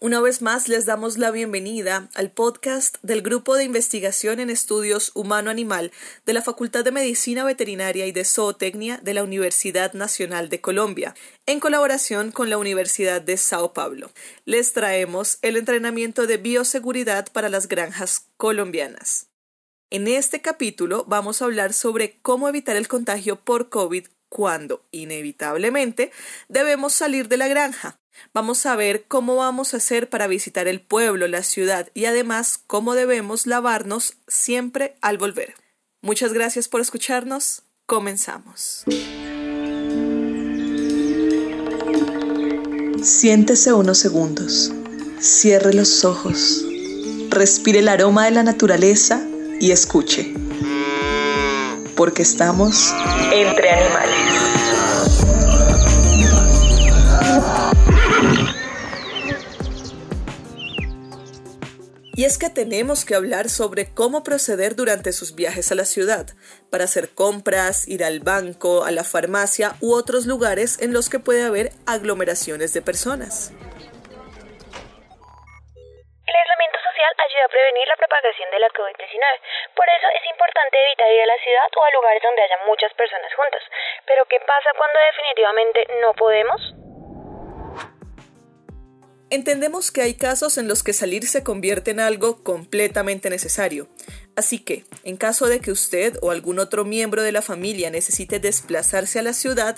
Una vez más les damos la bienvenida al podcast del Grupo de Investigación en Estudios Humano-Animal de la Facultad de Medicina Veterinaria y de Zootecnia de la Universidad Nacional de Colombia, en colaboración con la Universidad de Sao Paulo. Les traemos el entrenamiento de bioseguridad para las granjas colombianas. En este capítulo vamos a hablar sobre cómo evitar el contagio por COVID cuando, inevitablemente, debemos salir de la granja Vamos a ver cómo vamos a hacer para visitar el pueblo, la ciudad y además cómo debemos lavarnos siempre al volver. Muchas gracias por escucharnos. Comenzamos. Siéntese unos segundos. Cierre los ojos. Respire el aroma de la naturaleza y escuche. Porque estamos entre animales. Y es que tenemos que hablar sobre cómo proceder durante sus viajes a la ciudad, para hacer compras, ir al banco, a la farmacia u otros lugares en los que puede haber aglomeraciones de personas. Ayuda a prevenir la propagación de la COVID-19. Por eso es importante evitar ir a la ciudad o a lugares donde haya muchas personas juntas. Pero ¿qué pasa cuando definitivamente no podemos? Entendemos que hay casos en los que salir se convierte en algo completamente necesario, así que, en caso de que usted o algún otro miembro de la familia necesite desplazarse a la ciudad,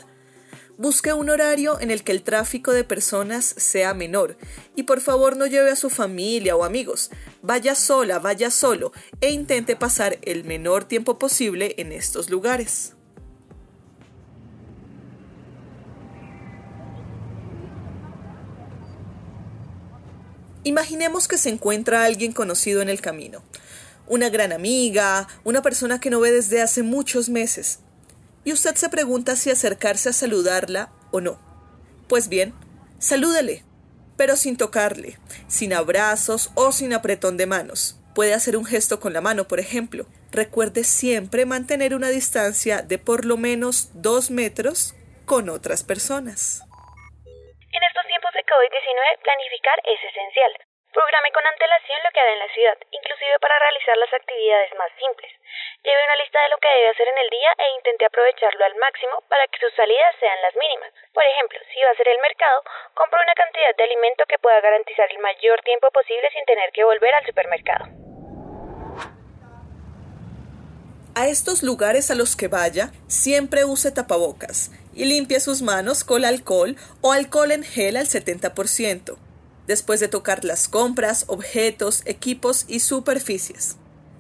busque un horario en el que el tráfico de personas sea menor y por favor no lleve a su familia o amigos, vaya sola, vaya solo e intente pasar el menor tiempo posible en estos lugares. Imaginemos que se encuentra alguien conocido en el camino, una gran amiga, una persona que no ve desde hace muchos meses, y usted se pregunta si acercarse a saludarla o no. Pues bien, salúdele, pero sin tocarle, sin abrazos o sin apretón de manos. Puede hacer un gesto con la mano, por ejemplo. Recuerde siempre mantener una distancia de por lo menos dos metros con otras personas. En estos tiempos de COVID-19, planificar es esencial. Programe con antelación lo que hará en la ciudad, inclusive para realizar las actividades más simples. Lleve una lista de lo que debe hacer en el día e intente aprovecharlo al máximo para que sus salidas sean las mínimas. Por ejemplo, si va a hacer el mercado, compre una cantidad de alimento que pueda garantizar el mayor tiempo posible sin tener que volver al supermercado. A estos lugares a los que vaya, siempre use tapabocas y limpie sus manos con alcohol o alcohol en gel al 70%, después de tocar las compras, objetos, equipos y superficies.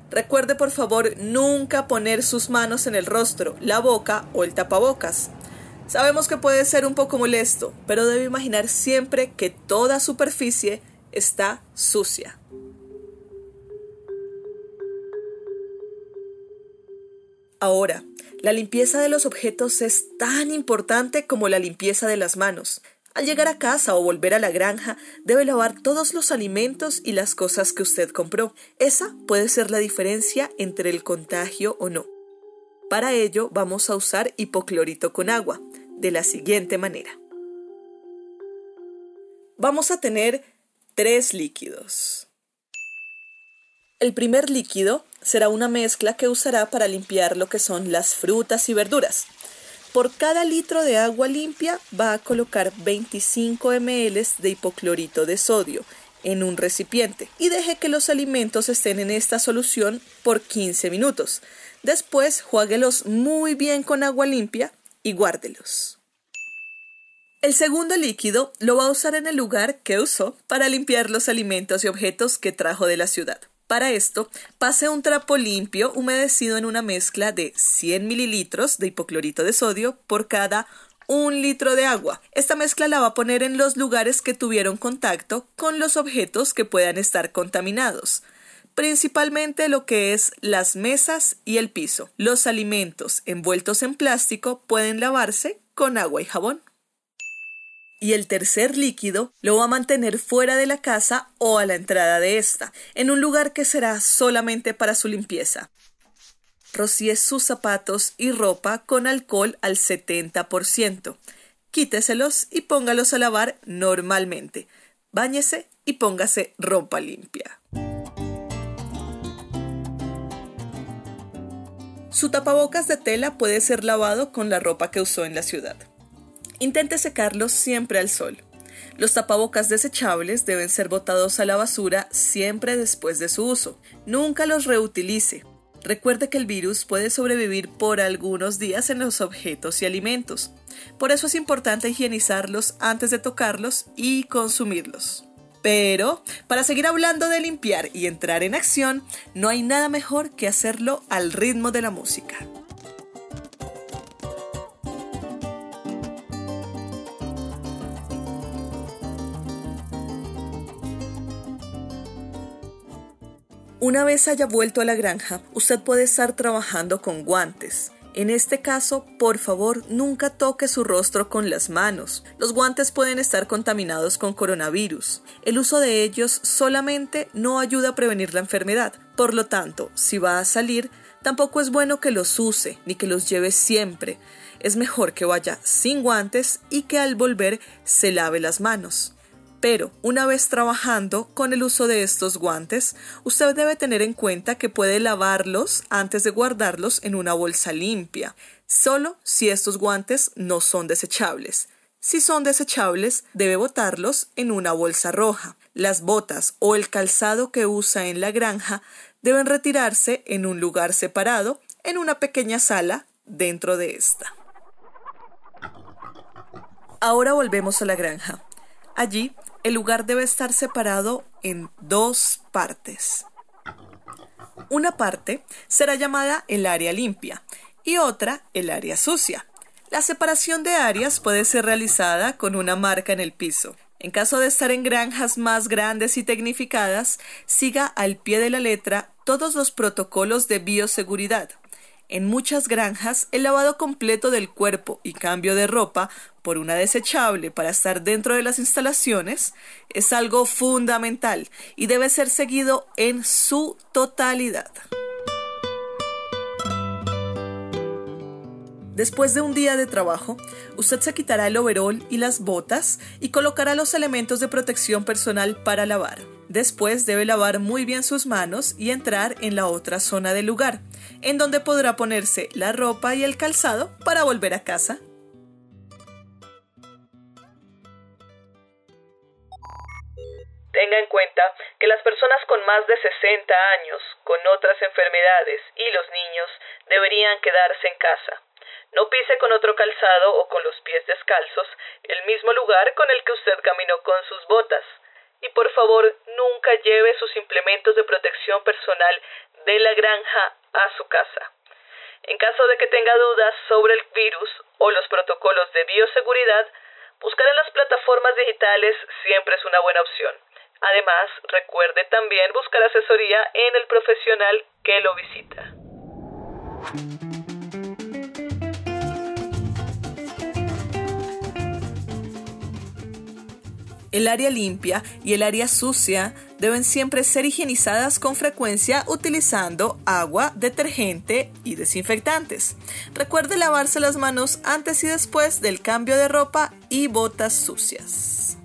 Recuerde por favor nunca poner sus manos en el rostro, la boca o el tapabocas. Sabemos que puede ser un poco molesto, pero debe imaginar siempre que toda superficie está sucia. Ahora, la limpieza de los objetos es tan importante como la limpieza de las manos. Al llegar a casa o volver a la granja, debe lavar todos los alimentos y las cosas que usted compró. Esa puede ser la diferencia entre el contagio o no. Para ello vamos a usar hipoclorito con agua, de la siguiente manera. Vamos a tener tres líquidos. El primer líquido será una mezcla que usará para limpiar lo que son las frutas y verduras. Por cada litro de agua limpia va a colocar 25 ml de hipoclorito de sodio en un recipiente y deje que los alimentos estén en esta solución por 15 minutos. Después juáguelos muy bien con agua limpia y guárdelos. El segundo líquido lo va a usar en el lugar que usó para limpiar los alimentos y objetos que trajo de la ciudad. Para esto, pase un trapo limpio humedecido en una mezcla de 100 mililitros de hipoclorito de sodio por cada un litro de agua. Esta mezcla la va a poner en los lugares que tuvieron contacto con los objetos que puedan estar contaminados principalmente lo que es las mesas y el piso. Los alimentos envueltos en plástico pueden lavarse con agua y jabón. Y el tercer líquido lo va a mantener fuera de la casa o a la entrada de esta, en un lugar que será solamente para su limpieza. Rocíe sus zapatos y ropa con alcohol al 70%. Quíteselos y póngalos a lavar normalmente. Báñese y póngase ropa limpia. Su tapabocas de tela puede ser lavado con la ropa que usó en la ciudad. Intente secarlos siempre al sol. Los tapabocas desechables deben ser botados a la basura siempre después de su uso. Nunca los reutilice. Recuerde que el virus puede sobrevivir por algunos días en los objetos y alimentos. Por eso es importante higienizarlos antes de tocarlos y consumirlos. Pero, para seguir hablando de limpiar y entrar en acción, no hay nada mejor que hacerlo al ritmo de la música. Una vez haya vuelto a la granja, usted puede estar trabajando con guantes. En este caso, por favor, nunca toque su rostro con las manos. Los guantes pueden estar contaminados con coronavirus. El uso de ellos solamente no ayuda a prevenir la enfermedad. Por lo tanto, si va a salir, tampoco es bueno que los use ni que los lleve siempre. Es mejor que vaya sin guantes y que al volver se lave las manos. Pero una vez trabajando con el uso de estos guantes, usted debe tener en cuenta que puede lavarlos antes de guardarlos en una bolsa limpia, solo si estos guantes no son desechables. Si son desechables, debe botarlos en una bolsa roja. Las botas o el calzado que usa en la granja deben retirarse en un lugar separado, en una pequeña sala dentro de esta. Ahora volvemos a la granja. Allí el lugar debe estar separado en dos partes. Una parte será llamada el área limpia y otra el área sucia. La separación de áreas puede ser realizada con una marca en el piso. En caso de estar en granjas más grandes y tecnificadas, siga al pie de la letra todos los protocolos de bioseguridad. En muchas granjas, el lavado completo del cuerpo y cambio de ropa por una desechable para estar dentro de las instalaciones es algo fundamental y debe ser seguido en su totalidad. Después de un día de trabajo, usted se quitará el overol y las botas y colocará los elementos de protección personal para lavar. Después debe lavar muy bien sus manos y entrar en la otra zona del lugar, en donde podrá ponerse la ropa y el calzado para volver a casa. Tenga en cuenta que las personas con más de 60 años, con otras enfermedades y los niños deberían quedarse en casa. No pise con otro calzado o con los pies descalzos el mismo lugar con el que usted caminó con sus botas y por favor nunca lleve sus implementos de protección personal de la granja a su casa. En caso de que tenga dudas sobre el virus o los protocolos de bioseguridad, buscar en las plataformas digitales siempre es una buena opción. Además, recuerde también buscar asesoría en el profesional que lo visita. El área limpia y el área sucia deben siempre ser higienizadas con frecuencia utilizando agua, detergente y desinfectantes. Recuerde lavarse las manos antes y después del cambio de ropa y botas sucias.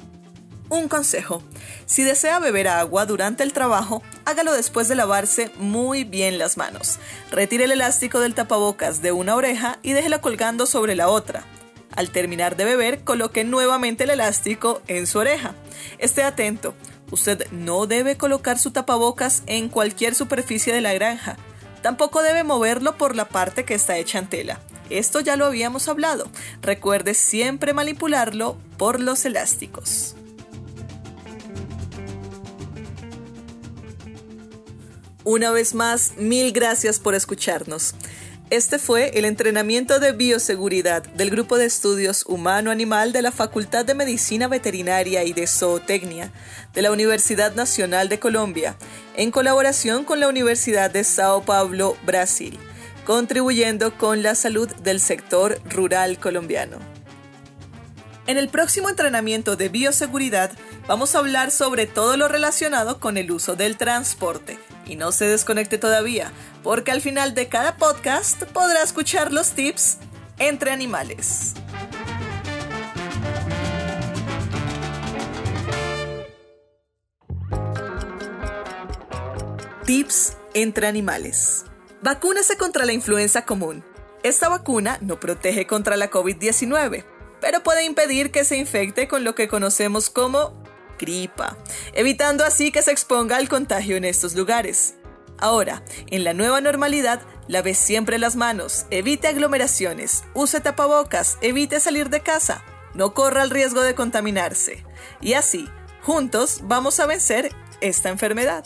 Un consejo. Si desea beber agua durante el trabajo, hágalo después de lavarse muy bien las manos. Retire el elástico del tapabocas de una oreja y déjelo colgando sobre la otra. Al terminar de beber, coloque nuevamente el elástico en su oreja. Esté atento, usted no debe colocar su tapabocas en cualquier superficie de la granja. Tampoco debe moverlo por la parte que está hecha en tela. Esto ya lo habíamos hablado. Recuerde siempre manipularlo por los elásticos. Una vez más, mil gracias por escucharnos. Este fue el entrenamiento de bioseguridad del Grupo de Estudios Humano-Animal de la Facultad de Medicina Veterinaria y de Zootecnia de la Universidad Nacional de Colombia, en colaboración con la Universidad de Sao Paulo, Brasil, contribuyendo con la salud del sector rural colombiano. En el próximo entrenamiento de bioseguridad vamos a hablar sobre todo lo relacionado con el uso del transporte. Y no se desconecte todavía, porque al final de cada podcast podrá escuchar los tips entre animales. Tips entre animales. Vacúnese contra la influenza común. Esta vacuna no protege contra la COVID-19, pero puede impedir que se infecte con lo que conocemos como gripa, evitando así que se exponga al contagio en estos lugares. Ahora, en la nueva normalidad, lave siempre las manos, evite aglomeraciones, use tapabocas, evite salir de casa, no corra el riesgo de contaminarse. Y así, juntos vamos a vencer esta enfermedad.